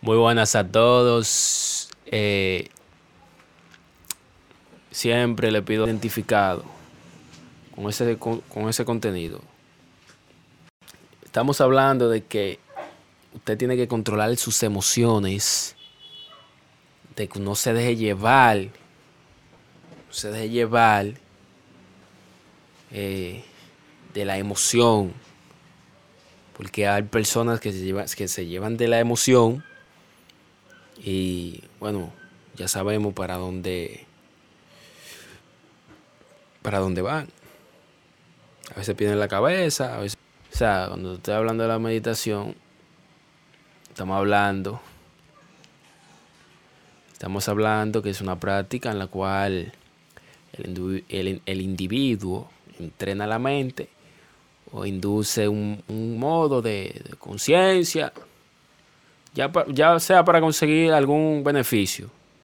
Muy buenas a todos. Eh, siempre le pido identificado con ese, con, ese contenido. Estamos hablando de que usted tiene que controlar sus emociones, de que no se deje llevar, no se deje llevar eh, de la emoción, porque hay personas que se, llevan, que se llevan de la emoción y bueno, ya sabemos para dónde para dónde van. A veces pierden la cabeza, a veces, o sea, cuando estoy hablando de la meditación, estamos hablando estamos hablando que es una práctica en la cual el, el, individuo entrena la mente o induce un, modo de conciencia ya, ya sea para conseguir algún beneficio.